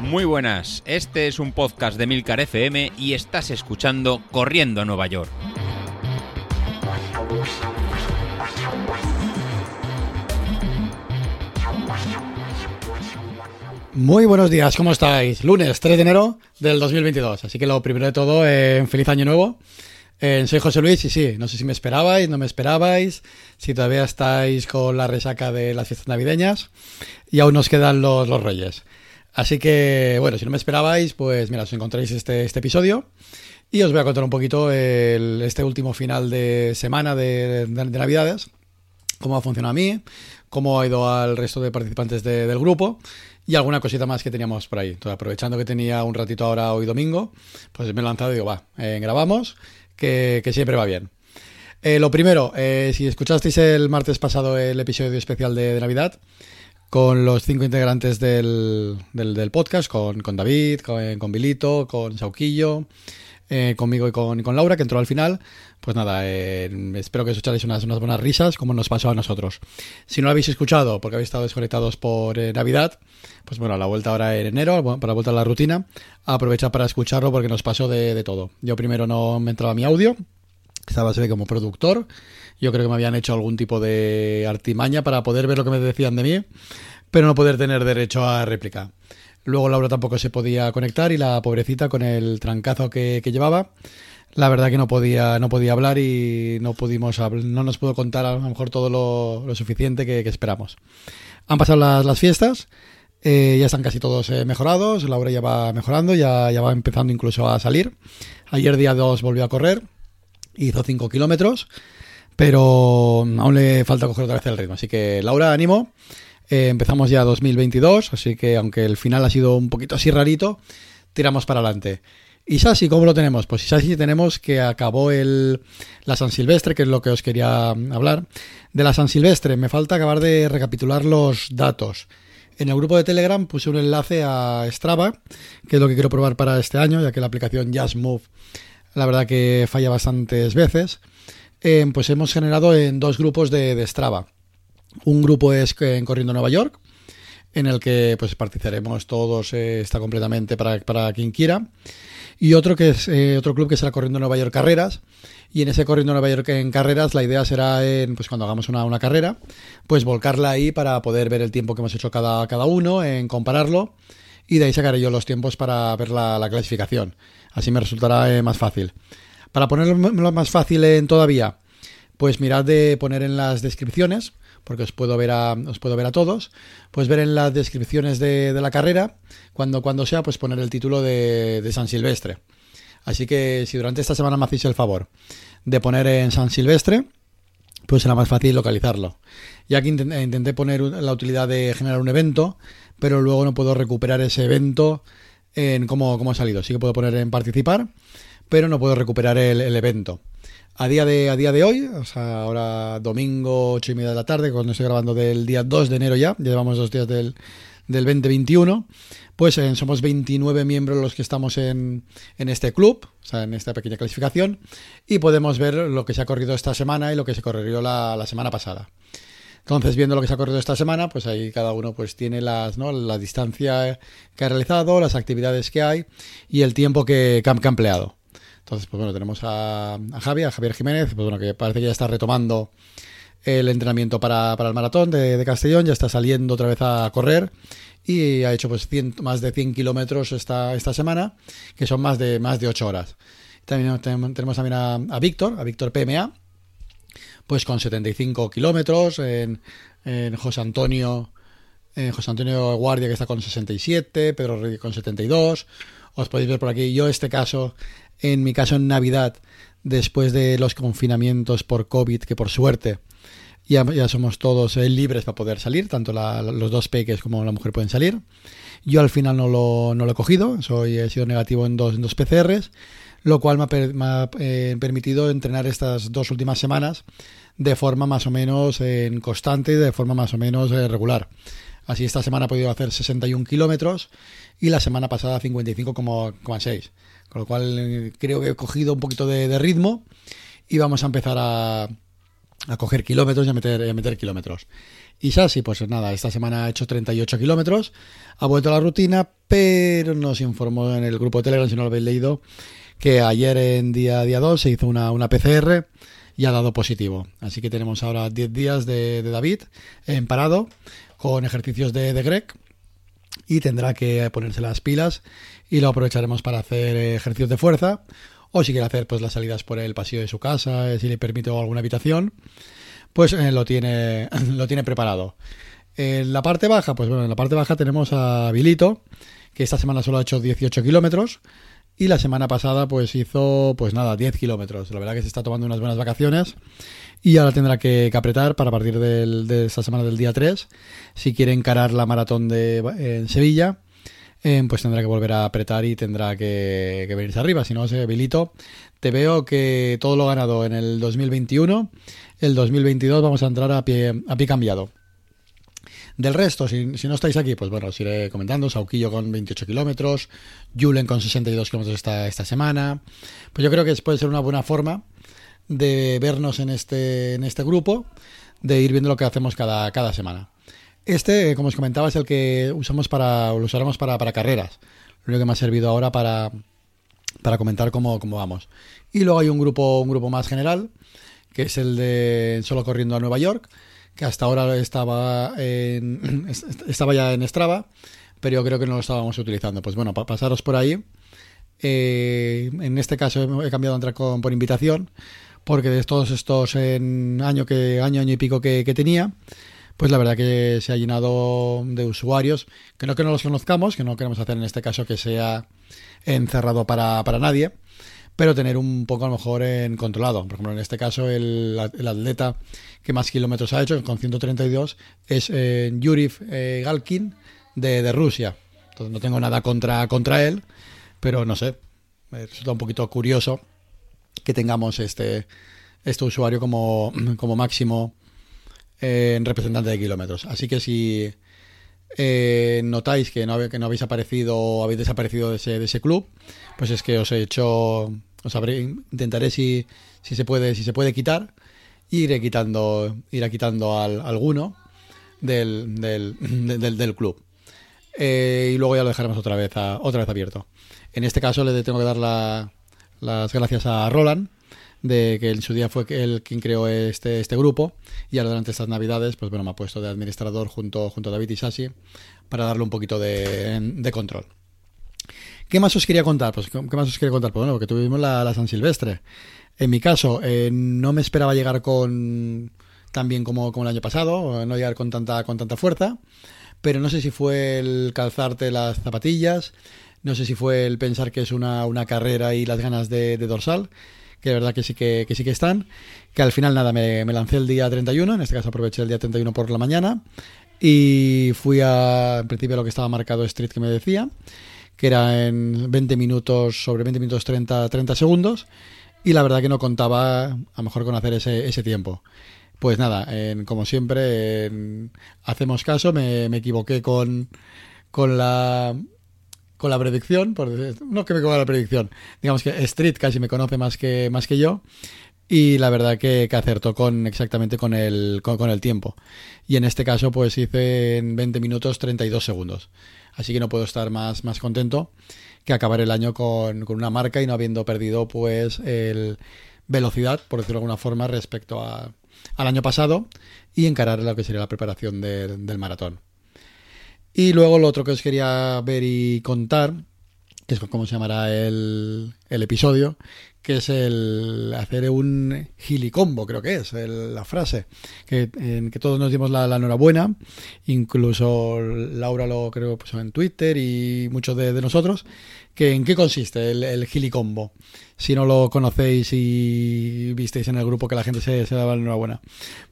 Muy buenas, este es un podcast de Milcar FM y estás escuchando Corriendo a Nueva York. Muy buenos días, ¿cómo estáis? Lunes 3 de enero del 2022. Así que lo primero de todo, eh, feliz año nuevo. Soy José Luis y sí, no sé si me esperabais, no me esperabais, si todavía estáis con la resaca de las fiestas navideñas y aún nos quedan los, los reyes. Así que, bueno, si no me esperabais, pues mira, os encontráis este, este episodio y os voy a contar un poquito el- este último final de semana de, de- de Navidades, cómo ha funcionado a mí, cómo ha ido al resto de participantes de- del grupo y alguna cosita más que teníamos por ahí. Entonces, aprovechando que tenía un ratito ahora hoy domingo, pues me he lanzado y digo, va, eh, grabamos, que, siempre va bien. Eh, lo primero, eh, si escuchasteis el martes pasado el episodio especial de, Navidad, con los cinco integrantes del, del- del podcast, con, con David, con, con Bilito, con Sauquillo, eh, conmigo y con, Laura, que entró al final. Pues nada, eh, espero que os echáis unas, unas buenas risas, como nos pasó a nosotros. Si no lo habéis escuchado, porque habéis estado desconectados por eh, Navidad, pues bueno, a la vuelta ahora en enero, para la vuelta a la rutina, aprovecha para escucharlo porque nos pasó de, de todo. Yo primero no me entraba mi audio, estaba se ve como productor. Yo creo que me habían hecho algún tipo de artimaña para poder ver lo que me decían de mí, pero no poder tener derecho a réplica. Luego Laura tampoco se podía conectar y la pobrecita con el trancazo que, llevaba, la verdad que no podía, no podía hablar y no pudimos no nos pudo contar a lo mejor todo lo, suficiente que, esperamos. Han pasado las, las fiestas, eh, ya están casi todos eh, mejorados, Laura ya va mejorando, ya, ya va empezando incluso a salir. Ayer día 2 volvió a correr, hizo 5 kilómetros, pero aún le falta coger otra vez el ritmo. Así que Laura, ánimo. Eh, empezamos ya 2022, así que aunque el final ha sido un poquito así rarito, tiramos para adelante. ¿Y Sasi cómo lo tenemos? Pues Sasi tenemos que acabó el, la San Silvestre, que es lo que os quería hablar. De la San Silvestre, me falta acabar de recapitular los datos. En el grupo de Telegram puse un enlace a Strava, que es lo que quiero probar para este año, ya que la aplicación Just Move, la verdad que falla bastantes veces. Eh, pues hemos generado en dos grupos de, de Strava. Un grupo es en Corriendo Nueva York, en el que pues participaremos todos, eh, está completamente para, para quien quiera. Y otro que es eh, otro club que será Corriendo Nueva York Carreras. Y en ese Corriendo Nueva York en carreras, la idea será en, pues cuando hagamos una, una carrera, pues volcarla ahí para poder ver el tiempo que hemos hecho cada, cada uno, en compararlo. Y de ahí sacaré yo los tiempos para ver la, la clasificación. Así me resultará eh, más fácil. Para ponerlo más fácil en todavía, pues mirad de poner en las descripciones, porque os puedo ver a, os puedo ver a todos, pues ver en las descripciones de, la carrera, cuando, cuando sea, pues poner el título de, San Silvestre. Así que si durante esta semana me hacéis el favor de poner en San Silvestre, pues será más fácil localizarlo. Ya que intent- intenté poner la utilidad de generar un evento, pero luego no puedo recuperar ese evento en cómo, cómo ha salido. Sí que puedo poner en participar, pero no puedo recuperar el evento. A día, de, a día de hoy, o sea, ahora domingo, 8 y media de la tarde, cuando estoy grabando del día 2 de enero ya, ya llevamos dos días del, del 2021, pues eh, somos 29 miembros los que estamos en, en este club, o sea, en esta pequeña clasificación, y podemos ver lo que se ha corrido esta semana y lo que se corrió la, la semana pasada. Entonces, viendo lo que se ha corrido esta semana, pues ahí cada uno pues tiene las, ¿no? la distancia que ha realizado, las actividades que hay y el tiempo que, que ha que ha empleado. Entonces, pues bueno, tenemos a, a Javi, a Javier Jiménez, pues bueno, que parece que ya está retomando el entrenamiento para, para el maratón de, Castellón, ya está saliendo otra vez a correr y ha hecho pues 100 más de 100 kilómetros esta, esta semana, que son más de, más de 8 horas. También tenemos también a, Víctor, a Víctor PMA, pues con 75 kilómetros, en, en José Antonio, José Antonio Guardia que está con 67, Pedro Reyes con 72, os podéis ver por aquí, yo este caso, en mi caso en Navidad, después de los confinamientos por COVID, que por suerte ya, ya somos todos eh, libres para poder salir, tanto la- los dos peques como la mujer pueden salir. Yo al final no lo, no lo he cogido, soy, he sido negativo en dos, en dos PCRs, lo cual me ha, me ha, eh, permitido entrenar estas dos últimas semanas de forma más o menos eh, constante y de forma más o menos eh, regular. Así esta semana he podido hacer 61 kilómetros y la semana pasada 55,6. Con lo cual creo que he cogido un poquito de, ritmo y vamos a empezar a, coger kilómetros y a meter, kilómetros. Y Sassi, pues nada, esta semana ha hecho 38 kilómetros, ha vuelto a la rutina, pero nos informó en el grupo de Telegram, si no lo habéis leído, que ayer en día, día 2 se hizo una, una PCR y ha dado positivo. Así que tenemos ahora 10 días de, David en parado con ejercicios de, de Greg y tendrá que ponerse las pilas y lo aprovecharemos para hacer ejercicios de fuerza o si quiere hacer pues las salidas por el pasillo de su casa, eh, si le permite alguna habitación, pues eh, lo tiene lo tiene preparado. En la parte baja, pues bueno, en la parte baja tenemos a Vilito, que esta semana solo ha hecho 18 kilómetros y la semana pasada pues hizo pues nada, 10 kilómetros. La verdad que se está tomando unas buenas vacaciones y ahora tendrá que, apretar para partir de esta semana del día 3, si quiere encarar la maratón de en Sevilla eh, pues tendrá que volver a apretar y tendrá que, venirse arriba. Si no, se habilito. Te veo que todo lo ganado en el 2021, el 2022 vamos a entrar a pie, a pie cambiado. Del resto, si, no estáis aquí, pues bueno, os iré comentando. Sauquillo con 28 kilómetros, Julen con 62 kilómetros esta, esta semana. Pues yo creo que puede ser una buena forma de vernos en este, en este grupo, de ir viendo lo que hacemos cada, cada semana. Este, como os comentaba, es el que usamos para, lo usaremos para, para carreras. Lo único que me ha servido ahora para, para comentar cómo, cómo, vamos. Y luego hay un grupo, un grupo más general, que es el de Solo Corriendo a Nueva York, que hasta ahora estaba, en, estaba ya en Strava, pero yo creo que no lo estábamos utilizando. Pues bueno, para pasaros por ahí. Eh, en este caso he cambiado a entrar con, por invitación, porque de todos estos en año, que, año, año y pico que, que tenía, pues la verdad que se ha llenado de usuarios, que no que no los conozcamos, que no queremos hacer en este caso que sea encerrado para, para nadie, pero tener un poco a lo mejor en controlado. Por ejemplo, en este caso el, atleta que más kilómetros ha hecho, con 132, es eh, Yurif eh, Galkin de, de, Rusia. Entonces no tengo nada contra, contra él, pero no sé, me resulta un poquito curioso que tengamos este, este usuario como, como máximo en representante de kilómetros. Así que si eh, notáis que no, que no habéis aparecido o habéis desaparecido de ese, de ese club, pues es que os he hecho, os intentaré si, si se puede, si se puede quitar, iré quitando, iré quitando al, alguno del, del, del, club. Eh, y luego ya lo dejaremos otra vez, otra vez abierto. En este caso le tengo que dar las gracias a Roland, de que en su día fue el quien creó este, este grupo y ahora durante estas navidades pues bueno me ha puesto de administrador junto, junto a David y Sasi para darle un poquito de, control. ¿Qué más os quería contar? Pues ¿qué más os quería contar? Pues bueno, porque tuvimos la, San Silvestre. En mi caso, eh, no me esperaba llegar con tan bien como, como el año pasado, no llegar con tanta, con tanta fuerza, pero no sé si fue el calzarte las zapatillas, no sé si fue el pensar que es una, una carrera y las ganas de, dorsal, que de verdad que sí que, sí que están, que al final nada, me, lancé el día 31, en este caso aproveché el día 31 por la mañana y fui a, en principio, lo que estaba marcado Street que me decía, que era en 20 minutos, sobre 20 minutos 30, 30 segundos, y la verdad que no contaba a lo mejor con hacer ese, ese tiempo. Pues nada, como siempre, hacemos caso, me, me equivoqué con, con la con la predicción, por no que me con la predicción, digamos que Street casi me conoce más que, más que yo y la verdad que, acertó con exactamente con el, con, el tiempo. Y en este caso pues hice en 20 minutos 32 segundos. Así que no puedo estar más, más contento que acabar el año con, con una marca y no habiendo perdido pues el velocidad, por decirlo de alguna forma, respecto a, al año pasado y encarar lo que sería la preparación del maratón. Y luego lo otro que os quería ver y contar, que es como se llamará el, el episodio, que es el hacer un gilicombo, creo que es la frase, que, en que todos nos dimos la, enhorabuena, incluso Laura lo creo puso en Twitter y muchos de, nosotros, que en qué consiste el, el, gilicombo. Si no lo conocéis y visteis en el grupo que la gente se, daba la enhorabuena.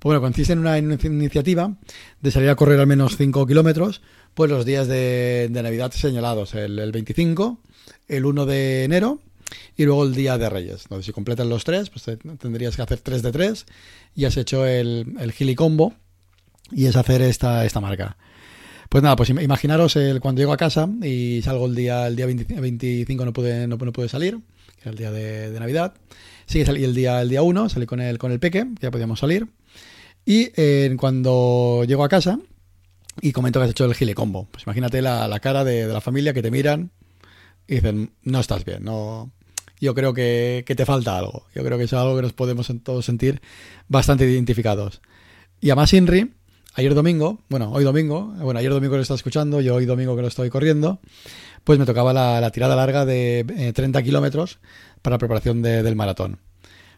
Pues bueno, consiste en una, iniciativa de salir a correr al menos 5 kilómetros pues los días de, Navidad señalados, el, 25, el 1 de enero y luego el día de Reyes. Entonces, si completas los tres, pues tendrías que hacer 3 de 3 y has hecho el, el Gili Combo y es hacer esta, esta marca. Pues nada, pues imaginaros el, cuando llego a casa y salgo el día, el día 25 no pude, no, pude salir, el día de, Navidad. Sí que salí el día, el día 1, salí con el, con el peque, que ya podíamos salir. Y eh, cuando llego a casa y comento que has hecho el gilecombo, pues imagínate la, la cara de, la familia que te miran y dicen, no estás bien, no... Yo creo que, que te falta algo. Yo creo que es algo que nos podemos todos sentir bastante identificados. Y además Inri, ayer domingo, bueno, hoy domingo, bueno, ayer domingo lo está escuchando, yo hoy domingo que lo estoy corriendo, pues me tocaba la, tirada larga de 30 eh, kilómetros para la preparación del maratón.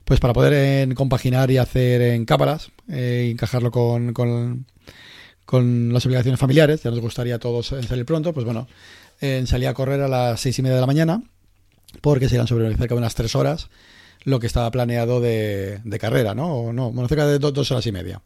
Pues para poder compaginar y hacer en cámaras, eh, encajarlo con, con, las obligaciones familiares, ya nos gustaría a todos salir pronto, pues bueno, salí a correr a las seis y media de la mañana, porque serán sobre cerca de unas tres horas lo que estaba planeado de, carrera, ¿no? O no, bueno, cerca de dos, horas y media.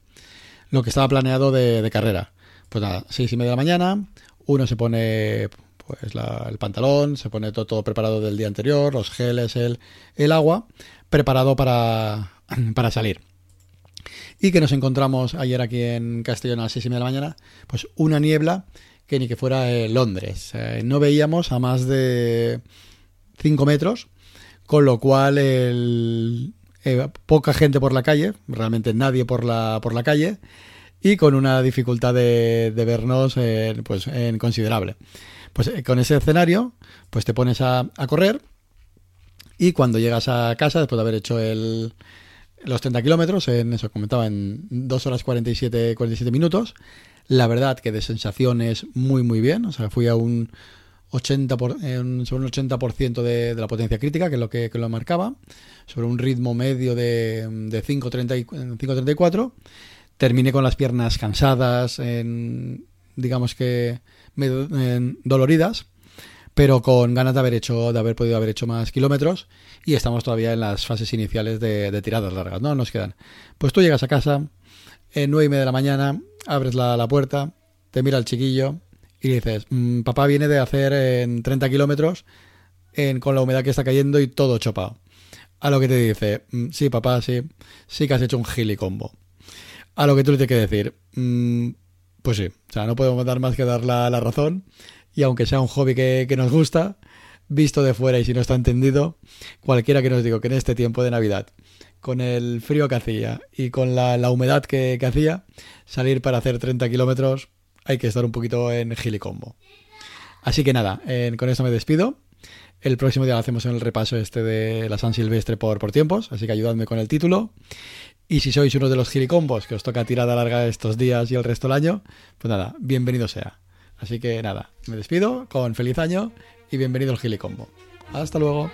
Lo que estaba planeado de, carrera. Pues nada, seis y media de la mañana, uno se pone pues el pantalón, se pone todo, todo, preparado del día anterior, los geles, el, el agua, preparado para, para salir. Y que nos encontramos ayer aquí en Castellón a las seis y media de la mañana, pues una niebla ni que fuera Londres. Eh, no veíamos a más de 5 metros, con lo cual eh, poca gente por la calle, realmente nadie por la, por la calle, y con una dificultad de, vernos pues, en considerable. Pues eh, con ese escenario, pues te pones a, correr y cuando llegas a casa, después de haber hecho el, los 30 kilómetros, en eso comentaba, en 2 horas 47, 47 minutos, la verdad que de sensaciones muy, muy bien. O sea, fui a un 80 por, sobre un 80% de, de, la potencia crítica, que es lo que, lo marcaba, sobre un ritmo medio de, de 5.34. Terminé con las piernas cansadas, digamos que doloridas, pero con ganas de haber hecho, de haber podido haber hecho más kilómetros y estamos todavía en las fases iniciales de, tiradas largas, ¿no? Nos quedan. Pues tú llegas a casa, en nueve y media de la mañana, abres la, puerta, te mira el chiquillo y dices, mm, papá viene de hacer en 30 kilómetros con la humedad que está cayendo y todo chopado. A lo que te dice, mm, sí, papá, sí, sí que has hecho un gilicombo. A lo que tú le tienes que decir, mm, pues sí, o sea, no podemos dar más que dar la, razón. Y aunque sea un hobby que, nos gusta, visto de fuera y si no está entendido, cualquiera que nos diga que en este tiempo de Navidad, con el frío que hacía y con la, humedad que, hacía, salir para hacer 30 kilómetros hay que estar un poquito en gilicombo. Así que nada, con esto me despido. El próximo día hacemos en el repaso este de la San Silvestre por, por tiempos, así que ayudadme con el título. Y si sois uno de los gilicombos que os toca tirada larga estos días y el resto del año, pues nada, bienvenido sea. Así que nada, me despido con feliz año y bienvenido al gilicombo. Hasta luego.